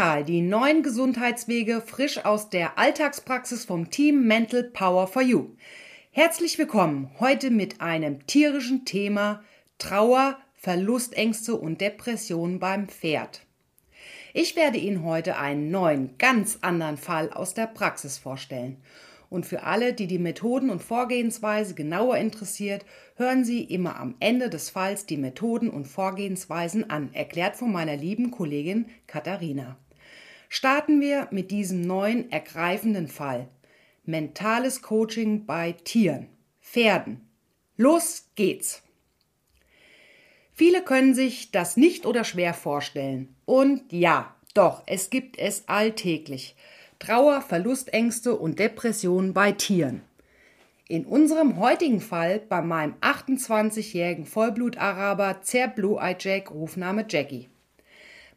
Mental, die neuen Gesundheitswege frisch aus der Alltagspraxis vom Team Mental Power for You. Herzlich willkommen heute mit einem tierischen Thema Trauer, Verlustängste und Depressionen beim Pferd. Ich werde Ihnen heute einen neuen, ganz anderen Fall aus der Praxis vorstellen. Und für alle, die die Methoden und Vorgehensweise genauer interessiert, hören Sie immer am Ende des Falls die Methoden und Vorgehensweisen an, erklärt von meiner lieben Kollegin Katharina. Starten wir mit diesem neuen, ergreifenden Fall. Mentales Coaching bei Tieren, Pferden. Los geht's! Viele können sich das nicht oder schwer vorstellen. Und ja, doch, es gibt es alltäglich. Trauer, Verlustängste und Depressionen bei Tieren. In unserem heutigen Fall bei meinem 28-jährigen Vollblut-Araber Zer Blue Eye Jack, Rufname Jackie.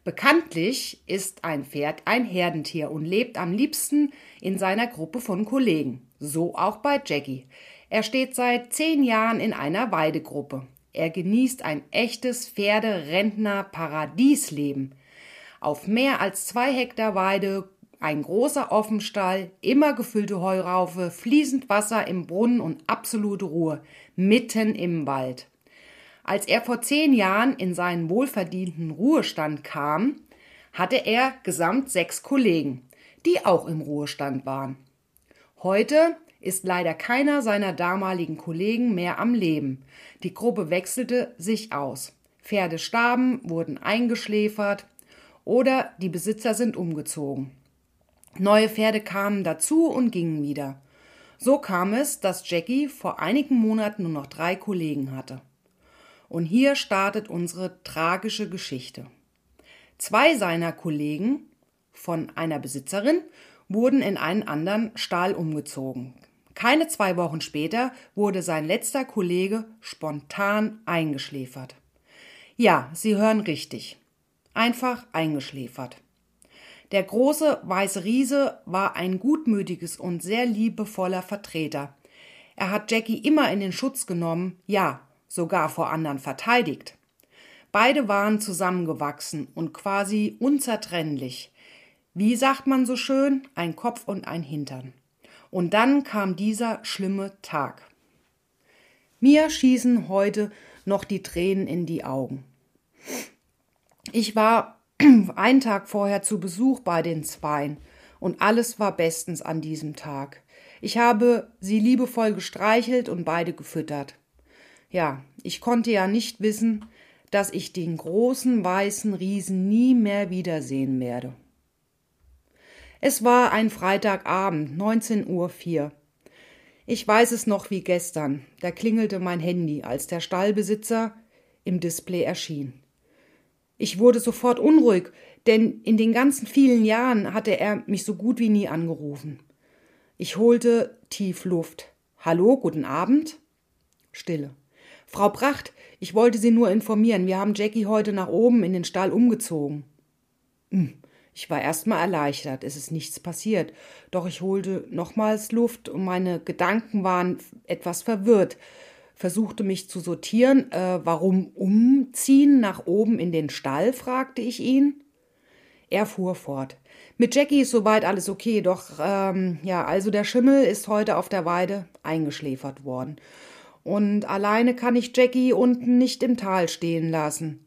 Bekanntlich ist ein Pferd ein Herdentier und lebt am liebsten in seiner Gruppe von Kollegen. So auch bei Jackie. Er steht seit zehn Jahren in einer Weidegruppe. Er genießt ein echtes Pferderentner-Paradiesleben. Auf mehr als zwei Hektar Weide ein großer Offenstall, immer gefüllte Heuraufe, fließend Wasser im Brunnen und absolute Ruhe, mitten im Wald. Als er vor zehn Jahren in seinen wohlverdienten Ruhestand kam, hatte er gesamt sechs Kollegen, die auch im Ruhestand waren. Heute ist leider keiner seiner damaligen Kollegen mehr am Leben. Die Gruppe wechselte sich aus. Pferde starben, wurden eingeschläfert oder die Besitzer sind umgezogen. Neue Pferde kamen dazu und gingen wieder. So kam es, dass Jackie vor einigen Monaten nur noch drei Kollegen hatte. Und hier startet unsere tragische Geschichte. Zwei seiner Kollegen von einer Besitzerin wurden in einen anderen Stall umgezogen. Keine zwei Wochen später wurde sein letzter Kollege spontan eingeschläfert. Ja, Sie hören richtig. Einfach eingeschläfert. Der große weiße Riese war ein gutmütiges und sehr liebevoller Vertreter. Er hat Jackie immer in den Schutz genommen, ja, sogar vor anderen verteidigt. Beide waren zusammengewachsen und quasi unzertrennlich. Wie sagt man so schön, ein Kopf und ein Hintern. Und dann kam dieser schlimme Tag. Mir schießen heute noch die Tränen in die Augen. Ich war einen Tag vorher zu Besuch bei den Zweien und alles war bestens an diesem Tag. Ich habe sie liebevoll gestreichelt und beide gefüttert. Ja, ich konnte ja nicht wissen, dass ich den großen weißen Riesen nie mehr wiedersehen werde. Es war ein Freitagabend, 19.04 Uhr. Ich weiß es noch wie gestern. Da klingelte mein Handy, als der Stallbesitzer im Display erschien. Ich wurde sofort unruhig, denn in den ganzen vielen Jahren hatte er mich so gut wie nie angerufen. Ich holte tief Luft. Hallo, guten Abend? Stille. Frau Pracht, ich wollte Sie nur informieren. Wir haben Jackie heute nach oben in den Stall umgezogen. Hm, ich war erst mal erleichtert. Es ist nichts passiert. Doch ich holte nochmals Luft und meine Gedanken waren etwas verwirrt versuchte mich zu sortieren. Äh, warum umziehen nach oben in den Stall? fragte ich ihn. Er fuhr fort. Mit Jackie ist soweit alles okay, doch ähm, ja, also der Schimmel ist heute auf der Weide eingeschläfert worden. Und alleine kann ich Jackie unten nicht im Tal stehen lassen.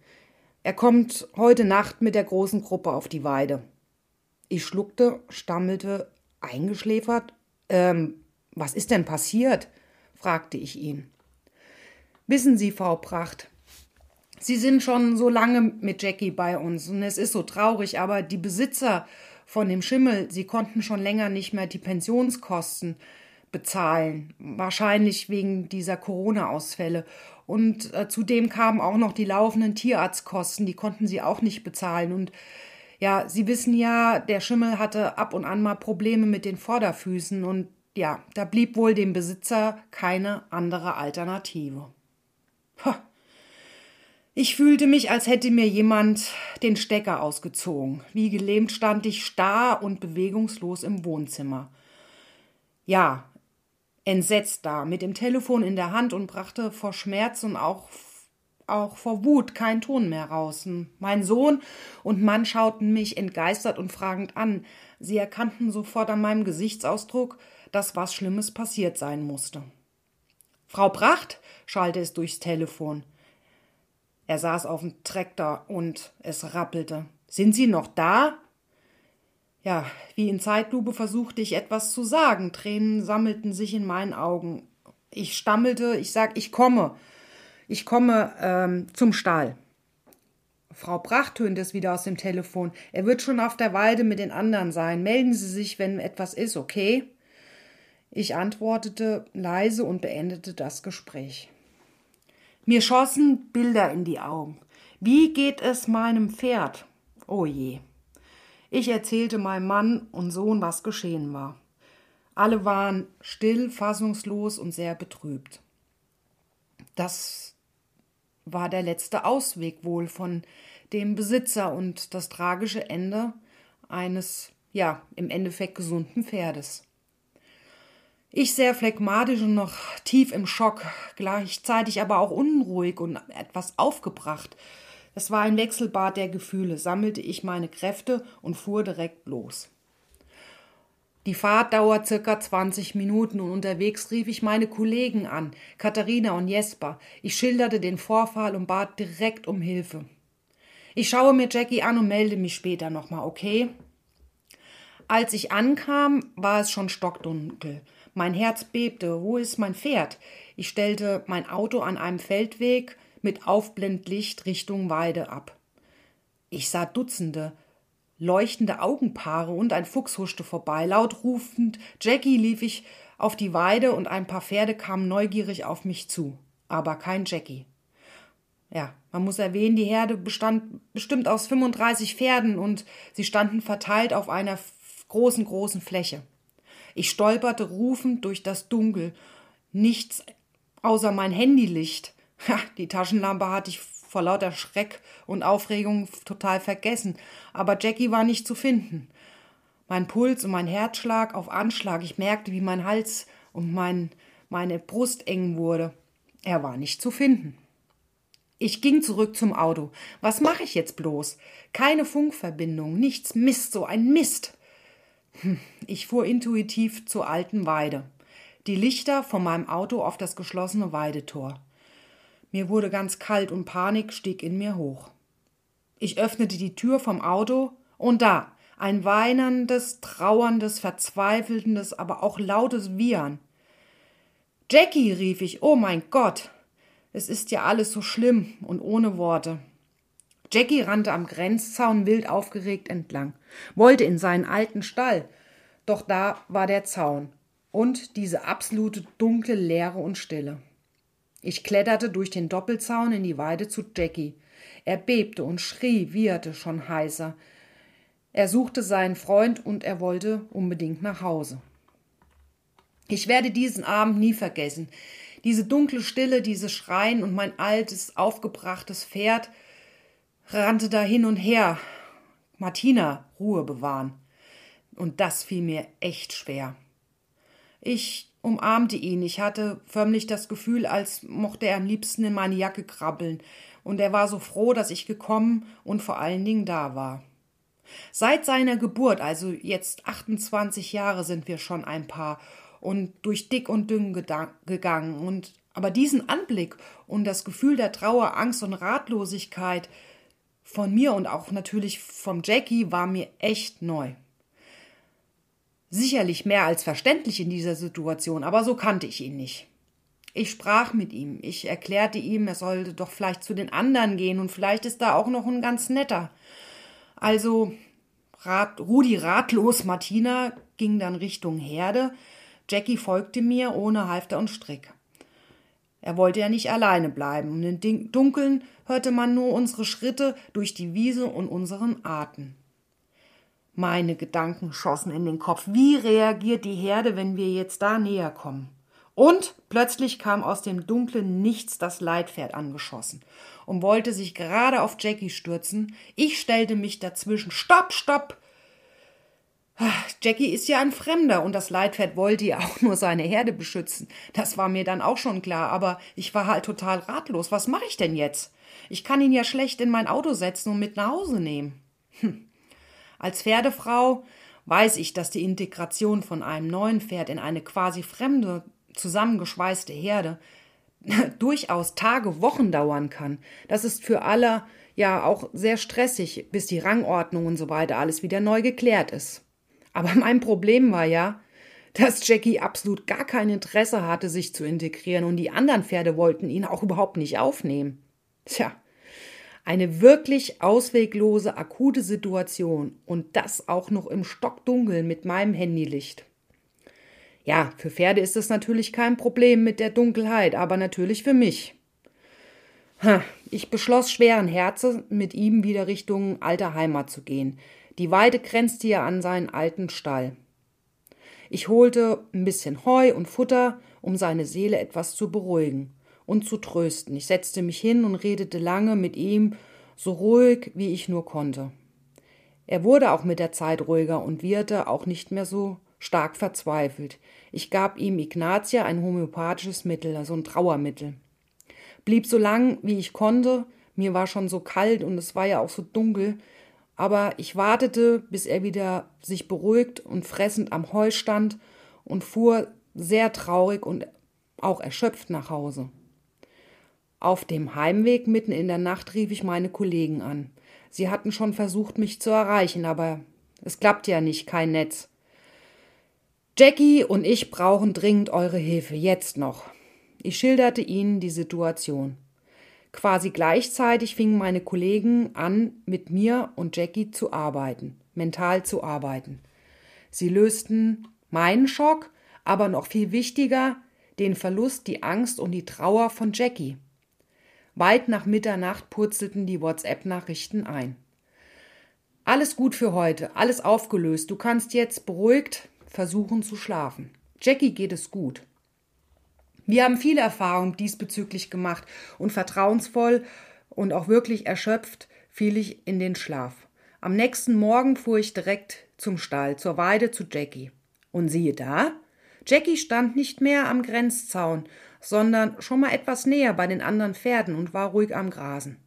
Er kommt heute Nacht mit der großen Gruppe auf die Weide. Ich schluckte, stammelte, eingeschläfert. Ähm, was ist denn passiert? fragte ich ihn. Wissen Sie, Frau Pracht, Sie sind schon so lange mit Jackie bei uns und es ist so traurig, aber die Besitzer von dem Schimmel, sie konnten schon länger nicht mehr die Pensionskosten bezahlen, wahrscheinlich wegen dieser Corona-Ausfälle. Und äh, zudem kamen auch noch die laufenden Tierarztkosten, die konnten sie auch nicht bezahlen. Und ja, Sie wissen ja, der Schimmel hatte ab und an mal Probleme mit den Vorderfüßen und ja, da blieb wohl dem Besitzer keine andere Alternative. Ich fühlte mich, als hätte mir jemand den Stecker ausgezogen. Wie gelähmt stand ich starr und bewegungslos im Wohnzimmer. Ja, entsetzt da, mit dem Telefon in der Hand und brachte vor Schmerz und auch auch vor Wut keinen Ton mehr raus. Mein Sohn und Mann schauten mich entgeistert und fragend an. Sie erkannten sofort an meinem Gesichtsausdruck, dass was Schlimmes passiert sein musste. Frau Pracht, schallte es durchs Telefon. Er saß auf dem Traktor und es rappelte. Sind Sie noch da? Ja, wie in Zeitlupe versuchte ich etwas zu sagen. Tränen sammelten sich in meinen Augen. Ich stammelte, ich sag, ich komme. Ich komme ähm, zum Stall. Frau Pracht tönte es wieder aus dem Telefon. Er wird schon auf der Weide mit den anderen sein. Melden Sie sich, wenn etwas ist, okay? Ich antwortete leise und beendete das Gespräch. Mir schossen Bilder in die Augen. Wie geht es meinem Pferd? Oh je. Ich erzählte meinem Mann und Sohn, was geschehen war. Alle waren still, fassungslos und sehr betrübt. Das war der letzte Ausweg wohl von dem Besitzer und das tragische Ende eines, ja, im Endeffekt gesunden Pferdes. Ich sehr phlegmatisch und noch tief im Schock, gleichzeitig aber auch unruhig und etwas aufgebracht, es war ein Wechselbad der Gefühle, sammelte ich meine Kräfte und fuhr direkt los. Die Fahrt dauert circa 20 Minuten und unterwegs rief ich meine Kollegen an, Katharina und Jesper. Ich schilderte den Vorfall und bat direkt um Hilfe. Ich schaue mir Jackie an und melde mich später nochmal, okay? Als ich ankam, war es schon stockdunkel. Mein Herz bebte. Wo ist mein Pferd? Ich stellte mein Auto an einem Feldweg, mit Aufblendlicht Richtung Weide ab. Ich sah Dutzende, leuchtende Augenpaare und ein Fuchs huschte vorbei. Laut rufend Jackie lief ich auf die Weide und ein paar Pferde kamen neugierig auf mich zu. Aber kein Jackie. Ja, man muss erwähnen, die Herde bestand bestimmt aus 35 Pferden und sie standen verteilt auf einer großen, großen Fläche. Ich stolperte rufend durch das Dunkel. Nichts außer mein Handylicht. Ha, die Taschenlampe hatte ich vor lauter Schreck und Aufregung total vergessen, aber Jackie war nicht zu finden. Mein Puls und mein Herzschlag auf Anschlag, ich merkte, wie mein Hals und mein, meine Brust eng wurde. Er war nicht zu finden. Ich ging zurück zum Auto. Was mache ich jetzt bloß? Keine Funkverbindung, nichts Mist, so ein Mist. Hm, ich fuhr intuitiv zur alten Weide. Die Lichter von meinem Auto auf das geschlossene Weidetor. Mir wurde ganz kalt und Panik stieg in mir hoch. Ich öffnete die Tür vom Auto und da ein weinendes, trauerndes, verzweifelndes, aber auch lautes Wiehern. Jackie, rief ich, oh mein Gott, es ist ja alles so schlimm und ohne Worte. Jackie rannte am Grenzzaun wild aufgeregt entlang, wollte in seinen alten Stall, doch da war der Zaun und diese absolute dunkle Leere und Stille. Ich kletterte durch den Doppelzaun in die Weide zu Jackie. Er bebte und schrie, wieherte schon heißer. Er suchte seinen Freund und er wollte unbedingt nach Hause. Ich werde diesen Abend nie vergessen. Diese dunkle Stille, dieses Schreien und mein altes, aufgebrachtes Pferd rannte da hin und her. Martina, Ruhe bewahren. Und das fiel mir echt schwer. Ich umarmte ihn. Ich hatte förmlich das Gefühl, als mochte er am liebsten in meine Jacke krabbeln, und er war so froh, dass ich gekommen und vor allen Dingen da war. Seit seiner Geburt, also jetzt 28 Jahre sind wir schon ein Paar und durch dick und dünn gegangen und aber diesen Anblick und das Gefühl der Trauer, Angst und Ratlosigkeit von mir und auch natürlich vom Jackie war mir echt neu sicherlich mehr als verständlich in dieser Situation, aber so kannte ich ihn nicht. Ich sprach mit ihm, ich erklärte ihm, er sollte doch vielleicht zu den anderen gehen und vielleicht ist da auch noch ein ganz netter. Also Rat, Rudi ratlos, Martina ging dann Richtung Herde, Jackie folgte mir ohne Halfter und Strick. Er wollte ja nicht alleine bleiben, und im Dunkeln hörte man nur unsere Schritte durch die Wiese und unseren Atem. Meine Gedanken schossen in den Kopf. Wie reagiert die Herde, wenn wir jetzt da näher kommen? Und plötzlich kam aus dem dunklen Nichts das Leitpferd angeschossen und wollte sich gerade auf Jackie stürzen. Ich stellte mich dazwischen. Stopp, stopp! Jackie ist ja ein Fremder und das Leitpferd wollte ja auch nur seine Herde beschützen. Das war mir dann auch schon klar, aber ich war halt total ratlos. Was mache ich denn jetzt? Ich kann ihn ja schlecht in mein Auto setzen und mit nach Hause nehmen. Hm. Als Pferdefrau weiß ich, dass die Integration von einem neuen Pferd in eine quasi fremde, zusammengeschweißte Herde durchaus Tage, Wochen dauern kann. Das ist für alle ja auch sehr stressig, bis die Rangordnung und so weiter alles wieder neu geklärt ist. Aber mein Problem war ja, dass Jackie absolut gar kein Interesse hatte, sich zu integrieren und die anderen Pferde wollten ihn auch überhaupt nicht aufnehmen. Tja, eine wirklich ausweglose, akute Situation und das auch noch im Stockdunkeln mit meinem Handylicht. Ja, für Pferde ist es natürlich kein Problem mit der Dunkelheit, aber natürlich für mich. Ich beschloss schweren Herzens, mit ihm wieder Richtung alter Heimat zu gehen. Die Weide grenzte ja an seinen alten Stall. Ich holte ein bisschen Heu und Futter, um seine Seele etwas zu beruhigen und zu trösten. Ich setzte mich hin und redete lange mit ihm, so ruhig wie ich nur konnte. Er wurde auch mit der Zeit ruhiger und wirte auch nicht mehr so stark verzweifelt. Ich gab ihm Ignatia ein homöopathisches Mittel, also ein Trauermittel. Blieb so lang, wie ich konnte. Mir war schon so kalt und es war ja auch so dunkel. Aber ich wartete, bis er wieder sich beruhigt und fressend am Heu stand und fuhr sehr traurig und auch erschöpft nach Hause. Auf dem Heimweg mitten in der Nacht rief ich meine Kollegen an. Sie hatten schon versucht, mich zu erreichen, aber es klappt ja nicht, kein Netz. Jackie und ich brauchen dringend eure Hilfe, jetzt noch. Ich schilderte ihnen die Situation. Quasi gleichzeitig fingen meine Kollegen an, mit mir und Jackie zu arbeiten, mental zu arbeiten. Sie lösten meinen Schock, aber noch viel wichtiger, den Verlust, die Angst und die Trauer von Jackie. Weit nach Mitternacht purzelten die WhatsApp-Nachrichten ein. Alles gut für heute, alles aufgelöst. Du kannst jetzt beruhigt versuchen zu schlafen. Jackie geht es gut. Wir haben viele Erfahrungen diesbezüglich gemacht und vertrauensvoll und auch wirklich erschöpft fiel ich in den Schlaf. Am nächsten Morgen fuhr ich direkt zum Stall, zur Weide zu Jackie. Und siehe da, Jackie stand nicht mehr am Grenzzaun, sondern schon mal etwas näher bei den anderen Pferden und war ruhig am Grasen.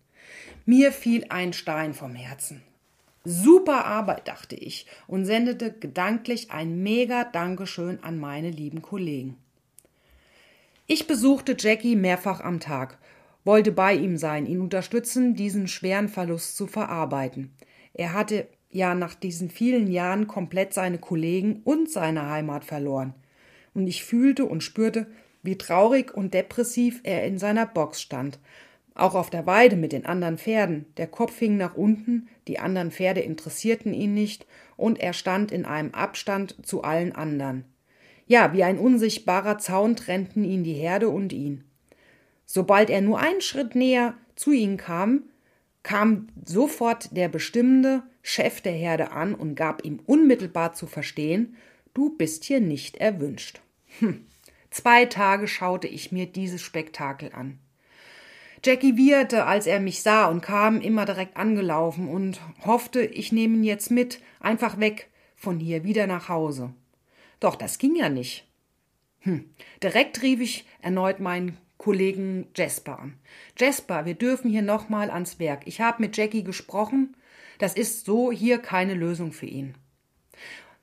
Mir fiel ein Stein vom Herzen. Super Arbeit, dachte ich und sendete gedanklich ein mega Dankeschön an meine lieben Kollegen. Ich besuchte Jackie mehrfach am Tag, wollte bei ihm sein, ihn unterstützen, diesen schweren Verlust zu verarbeiten. Er hatte ja nach diesen vielen Jahren komplett seine Kollegen und seine Heimat verloren. Und ich fühlte und spürte, wie traurig und depressiv er in seiner Box stand. Auch auf der Weide mit den anderen Pferden. Der Kopf hing nach unten, die anderen Pferde interessierten ihn nicht, und er stand in einem Abstand zu allen anderen. Ja, wie ein unsichtbarer Zaun trennten ihn die Herde und ihn. Sobald er nur einen Schritt näher zu ihnen kam, kam sofort der bestimmende Chef der Herde an und gab ihm unmittelbar zu verstehen, du bist hier nicht erwünscht. Hm. Zwei Tage schaute ich mir dieses Spektakel an. Jackie wieherte, als er mich sah und kam immer direkt angelaufen und hoffte, ich nehme ihn jetzt mit, einfach weg von hier, wieder nach Hause. Doch das ging ja nicht. Hm. Direkt rief ich erneut meinen Kollegen Jasper an. Jasper, wir dürfen hier nochmal ans Werk. Ich habe mit Jackie gesprochen. Das ist so hier keine Lösung für ihn.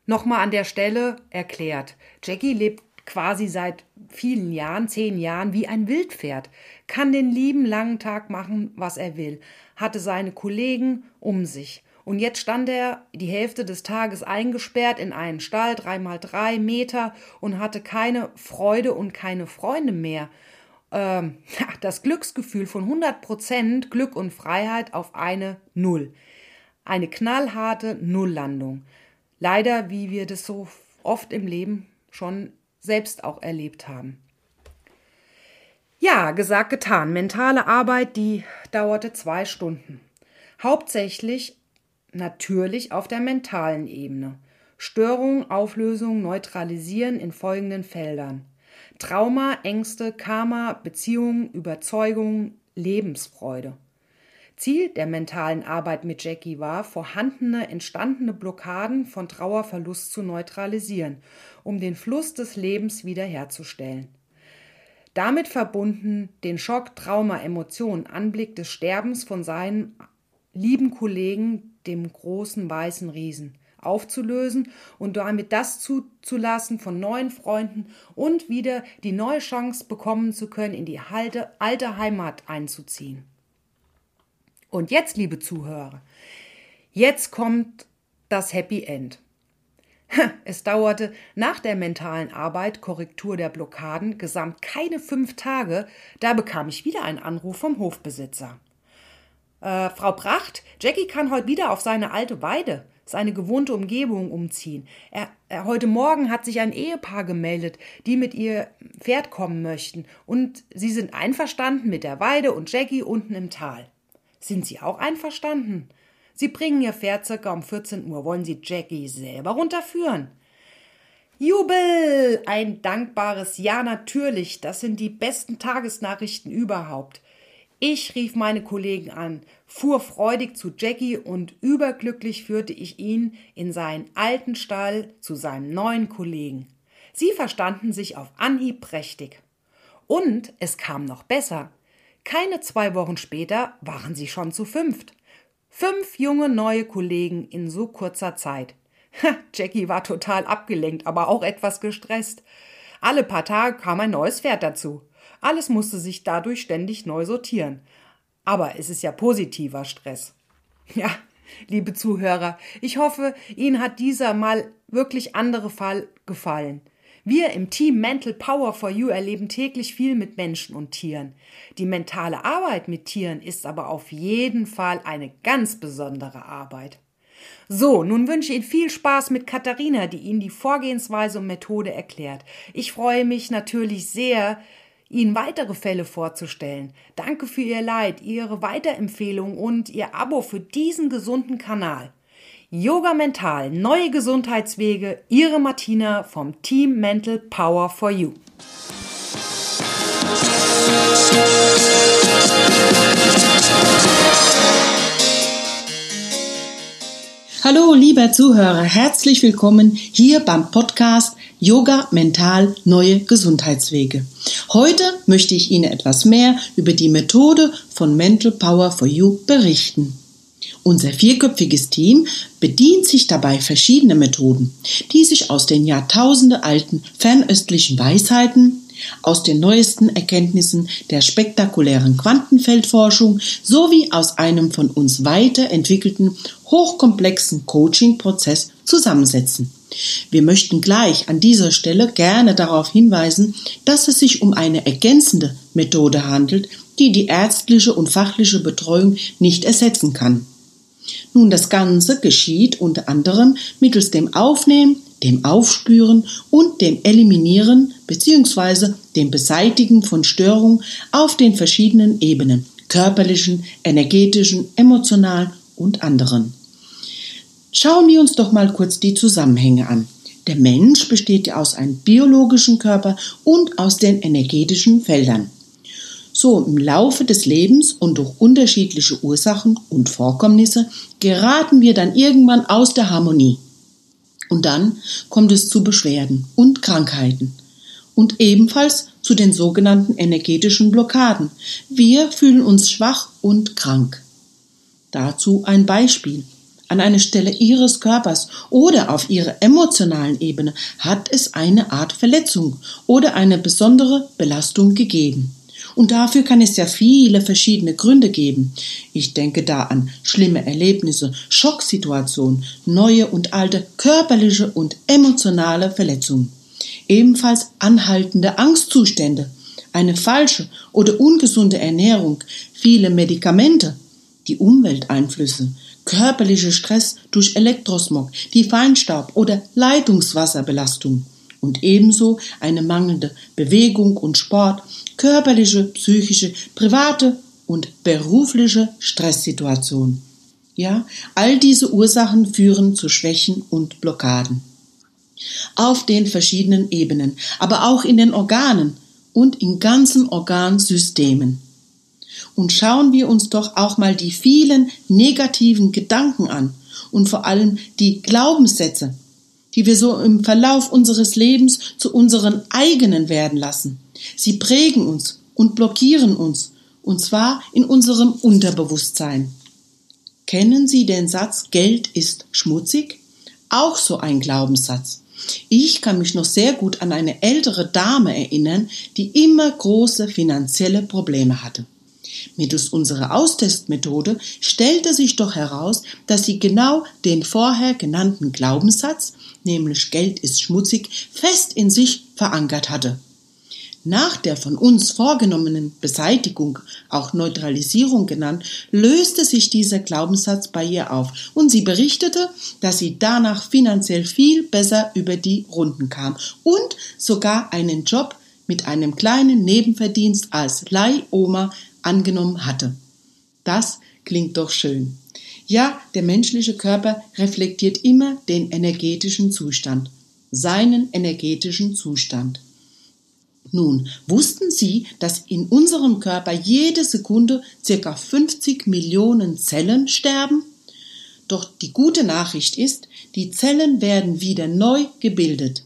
Nochmal an der Stelle erklärt. Jackie lebt quasi seit vielen Jahren, zehn Jahren, wie ein Wildpferd, kann den lieben langen Tag machen, was er will, hatte seine Kollegen um sich. Und jetzt stand er die Hälfte des Tages eingesperrt in einen Stall, drei mal drei Meter, und hatte keine Freude und keine Freunde mehr. Ähm, das Glücksgefühl von 100 Prozent Glück und Freiheit auf eine Null. Eine knallharte Nulllandung. Leider, wie wir das so oft im Leben schon selbst auch erlebt haben. Ja, gesagt, getan. Mentale Arbeit, die dauerte zwei Stunden. Hauptsächlich natürlich auf der mentalen Ebene. Störung, Auflösung, Neutralisieren in folgenden Feldern. Trauma, Ängste, Karma, Beziehungen, Überzeugungen, Lebensfreude. Ziel der mentalen Arbeit mit Jackie war, vorhandene, entstandene Blockaden von Trauerverlust zu neutralisieren, um den Fluss des Lebens wiederherzustellen. Damit verbunden den Schock, Trauma, Emotionen, Anblick des Sterbens von seinen lieben Kollegen, dem großen weißen Riesen, aufzulösen und damit das zuzulassen von neuen Freunden und wieder die neue Chance bekommen zu können, in die alte, alte Heimat einzuziehen. Und jetzt, liebe Zuhörer, jetzt kommt das Happy End. Es dauerte nach der mentalen Arbeit, Korrektur der Blockaden, gesamt keine fünf Tage, da bekam ich wieder einen Anruf vom Hofbesitzer. Äh, Frau Pracht, Jackie kann heute wieder auf seine alte Weide, seine gewohnte Umgebung umziehen. Er, er, heute Morgen hat sich ein Ehepaar gemeldet, die mit ihr Pferd kommen möchten, und sie sind einverstanden mit der Weide und Jackie unten im Tal. Sind Sie auch einverstanden? Sie bringen Ihr Pferd circa um 14 Uhr. Wollen Sie Jackie selber runterführen? Jubel! Ein dankbares Ja natürlich. Das sind die besten Tagesnachrichten überhaupt. Ich rief meine Kollegen an, fuhr freudig zu Jackie und überglücklich führte ich ihn in seinen alten Stall zu seinem neuen Kollegen. Sie verstanden sich auf Anhieb prächtig. Und es kam noch besser. Keine zwei Wochen später waren sie schon zu fünft. Fünf junge neue Kollegen in so kurzer Zeit. Jackie war total abgelenkt, aber auch etwas gestresst. Alle paar Tage kam ein neues Pferd dazu. Alles musste sich dadurch ständig neu sortieren. Aber es ist ja positiver Stress. Ja, liebe Zuhörer, ich hoffe, Ihnen hat dieser mal wirklich andere Fall gefallen. Wir im Team Mental Power for You erleben täglich viel mit Menschen und Tieren. Die mentale Arbeit mit Tieren ist aber auf jeden Fall eine ganz besondere Arbeit. So, nun wünsche ich Ihnen viel Spaß mit Katharina, die Ihnen die Vorgehensweise und Methode erklärt. Ich freue mich natürlich sehr, Ihnen weitere Fälle vorzustellen. Danke für Ihr Leid, Ihre Weiterempfehlung und Ihr Abo für diesen gesunden Kanal. Yoga Mental, neue Gesundheitswege, Ihre Martina vom Team Mental Power for You. Hallo, lieber Zuhörer, herzlich willkommen hier beim Podcast Yoga Mental Neue Gesundheitswege. Heute möchte ich Ihnen etwas mehr über die Methode von Mental Power for You berichten. Unser vierköpfiges Team bedient sich dabei verschiedener Methoden, die sich aus den Jahrtausende alten fernöstlichen Weisheiten, aus den neuesten Erkenntnissen der spektakulären Quantenfeldforschung sowie aus einem von uns weiterentwickelten hochkomplexen Coaching-Prozess zusammensetzen. Wir möchten gleich an dieser Stelle gerne darauf hinweisen, dass es sich um eine ergänzende Methode handelt, die die ärztliche und fachliche Betreuung nicht ersetzen kann. Nun, das Ganze geschieht unter anderem mittels dem Aufnehmen, dem Aufspüren und dem Eliminieren bzw. dem Beseitigen von Störungen auf den verschiedenen Ebenen körperlichen, energetischen, emotionalen und anderen. Schauen wir uns doch mal kurz die Zusammenhänge an. Der Mensch besteht ja aus einem biologischen Körper und aus den energetischen Feldern. So im Laufe des Lebens und durch unterschiedliche Ursachen und Vorkommnisse geraten wir dann irgendwann aus der Harmonie. Und dann kommt es zu Beschwerden und Krankheiten und ebenfalls zu den sogenannten energetischen Blockaden. Wir fühlen uns schwach und krank. Dazu ein Beispiel. An einer Stelle Ihres Körpers oder auf Ihrer emotionalen Ebene hat es eine Art Verletzung oder eine besondere Belastung gegeben. Und dafür kann es ja viele verschiedene Gründe geben. Ich denke da an schlimme Erlebnisse, Schocksituationen, neue und alte körperliche und emotionale Verletzungen. Ebenfalls anhaltende Angstzustände, eine falsche oder ungesunde Ernährung, viele Medikamente, die Umwelteinflüsse, körperlicher Stress durch Elektrosmog, die Feinstaub oder Leitungswasserbelastung und ebenso eine mangelnde Bewegung und Sport, körperliche, psychische, private und berufliche Stresssituation. Ja, all diese Ursachen führen zu Schwächen und Blockaden. Auf den verschiedenen Ebenen, aber auch in den Organen und in ganzen Organsystemen. und schauen wir uns doch auch mal die vielen negativen Gedanken an und vor allem die Glaubenssätze, die wir so im Verlauf unseres Lebens zu unseren eigenen werden lassen. Sie prägen uns und blockieren uns, und zwar in unserem Unterbewusstsein. Kennen Sie den Satz Geld ist schmutzig? Auch so ein Glaubenssatz. Ich kann mich noch sehr gut an eine ältere Dame erinnern, die immer große finanzielle Probleme hatte. Mittels unserer Austestmethode stellte sich doch heraus, dass sie genau den vorher genannten Glaubenssatz, nämlich Geld ist schmutzig, fest in sich verankert hatte. Nach der von uns vorgenommenen Beseitigung, auch Neutralisierung genannt, löste sich dieser Glaubenssatz bei ihr auf und sie berichtete, dass sie danach finanziell viel besser über die Runden kam und sogar einen Job mit einem kleinen Nebenverdienst als Leihoma angenommen hatte. Das klingt doch schön. Ja, der menschliche Körper reflektiert immer den energetischen Zustand, seinen energetischen Zustand. Nun, wussten Sie, dass in unserem Körper jede Sekunde circa 50 Millionen Zellen sterben? Doch die gute Nachricht ist, die Zellen werden wieder neu gebildet.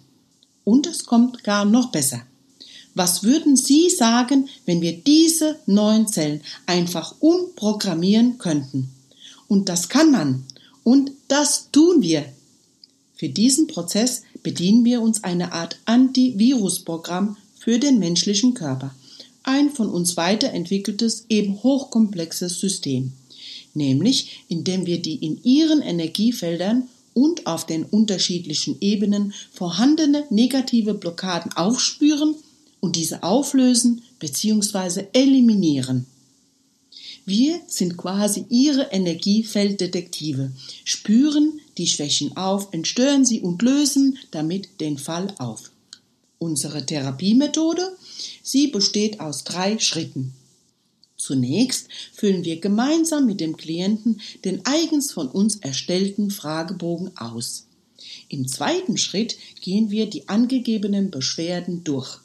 Und es kommt gar noch besser. Was würden Sie sagen, wenn wir diese neuen Zellen einfach umprogrammieren könnten? Und das kann man. Und das tun wir. Für diesen Prozess bedienen wir uns einer Art Antivirusprogramm für den menschlichen Körper. Ein von uns weiterentwickeltes, eben hochkomplexes System. Nämlich, indem wir die in ihren Energiefeldern und auf den unterschiedlichen Ebenen vorhandene negative Blockaden aufspüren und diese auflösen bzw. eliminieren. Wir sind quasi ihre Energiefelddetektive, spüren die Schwächen auf, entstören sie und lösen damit den Fall auf. Unsere Therapiemethode, sie besteht aus drei Schritten. Zunächst füllen wir gemeinsam mit dem Klienten den eigens von uns erstellten Fragebogen aus. Im zweiten Schritt gehen wir die angegebenen Beschwerden durch.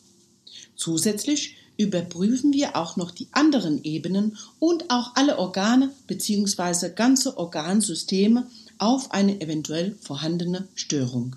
Zusätzlich überprüfen wir auch noch die anderen Ebenen und auch alle Organe bzw. ganze Organsysteme auf eine eventuell vorhandene Störung.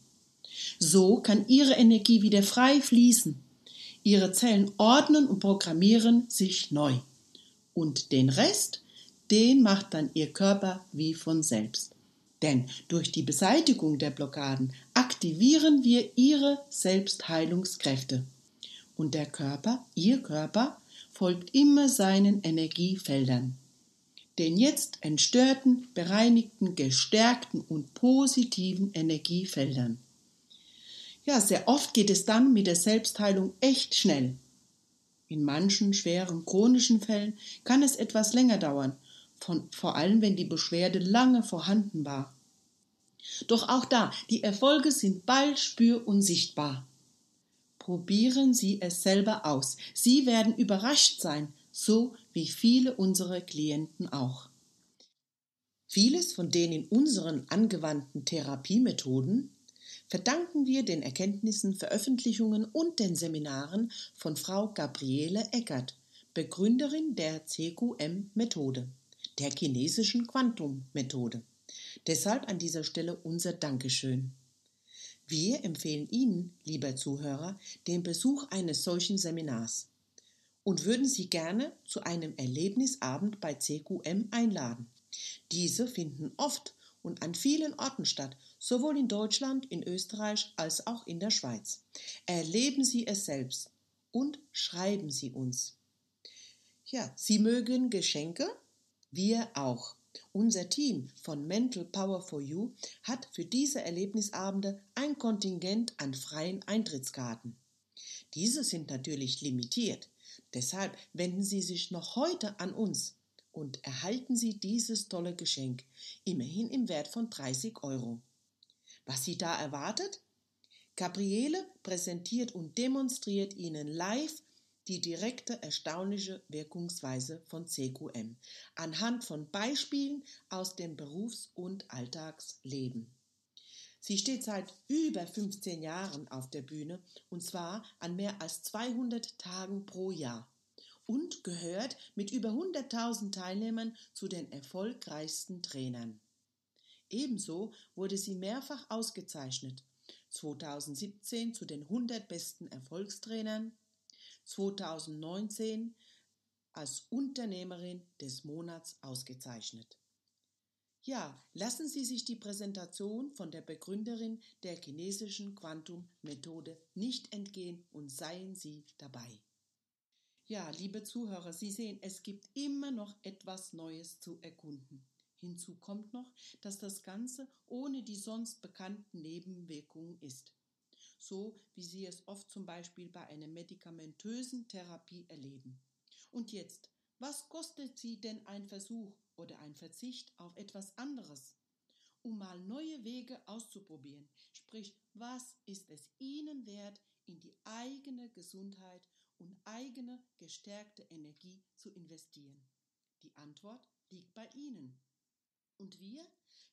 So kann Ihre Energie wieder frei fließen. Ihre Zellen ordnen und programmieren sich neu. Und den Rest, den macht dann Ihr Körper wie von selbst. Denn durch die Beseitigung der Blockaden aktivieren wir Ihre Selbstheilungskräfte. Und der Körper, Ihr Körper, folgt immer seinen Energiefeldern. Den jetzt entstörten, bereinigten, gestärkten und positiven Energiefeldern. Ja, sehr oft geht es dann mit der Selbstheilung echt schnell. In manchen schweren chronischen Fällen kann es etwas länger dauern, von, vor allem wenn die Beschwerde lange vorhanden war. Doch auch da, die Erfolge sind bald spür- und sichtbar. Probieren Sie es selber aus. Sie werden überrascht sein, so wie viele unserer Klienten auch. Vieles von den in unseren angewandten Therapiemethoden verdanken wir den Erkenntnissen, Veröffentlichungen und den Seminaren von Frau Gabriele Eckert, Begründerin der CQM-Methode, der chinesischen Quantum-Methode. Deshalb an dieser Stelle unser Dankeschön. Wir empfehlen Ihnen, lieber Zuhörer, den Besuch eines solchen Seminars und würden Sie gerne zu einem Erlebnisabend bei CQM einladen. Diese finden oft und an vielen Orten statt, sowohl in Deutschland, in Österreich als auch in der Schweiz. Erleben Sie es selbst und schreiben Sie uns. Ja, Sie mögen Geschenke? Wir auch. Unser Team von Mental Power for You hat für diese Erlebnisabende ein Kontingent an freien Eintrittskarten. Diese sind natürlich limitiert. Deshalb wenden Sie sich noch heute an uns und erhalten Sie dieses tolle Geschenk, immerhin im Wert von 30 Euro. Was Sie da erwartet? Gabriele präsentiert und demonstriert Ihnen live die direkte erstaunliche Wirkungsweise von CQM anhand von Beispielen aus dem Berufs- und Alltagsleben. Sie steht seit über 15 Jahren auf der Bühne und zwar an mehr als 200 Tagen pro Jahr und gehört mit über 100.000 Teilnehmern zu den erfolgreichsten Trainern. Ebenso wurde sie mehrfach ausgezeichnet. 2017 zu den 100 besten Erfolgstrainern, 2019 als Unternehmerin des Monats ausgezeichnet. Ja, lassen Sie sich die Präsentation von der Begründerin der chinesischen Quantum-Methode nicht entgehen und seien Sie dabei. Ja, liebe Zuhörer, Sie sehen, es gibt immer noch etwas Neues zu erkunden. Hinzu kommt noch, dass das Ganze ohne die sonst bekannten Nebenwirkungen ist. So wie Sie es oft zum Beispiel bei einer medikamentösen Therapie erleben. Und jetzt, was kostet Sie denn ein Versuch oder ein Verzicht auf etwas anderes? Um mal neue Wege auszuprobieren. Sprich, was ist es Ihnen wert, in die eigene Gesundheit und eigene gestärkte Energie zu investieren? Die Antwort liegt bei Ihnen. Und wir?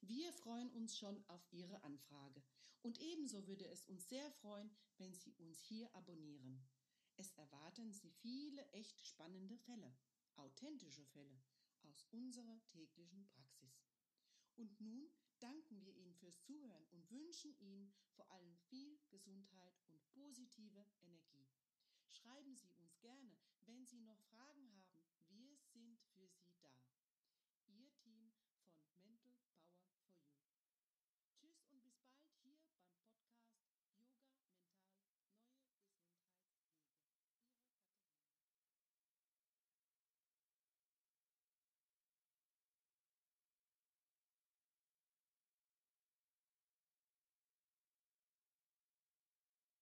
Wir freuen uns schon auf Ihre Anfrage. Und ebenso würde es uns sehr freuen, wenn Sie uns hier abonnieren. Es erwarten Sie viele echt spannende Fälle, authentische Fälle aus unserer täglichen Praxis. Und nun danken wir Ihnen fürs Zuhören und wünschen Ihnen vor allem viel Gesundheit und positive Energie. Schreiben Sie uns gerne, wenn Sie noch Fragen haben.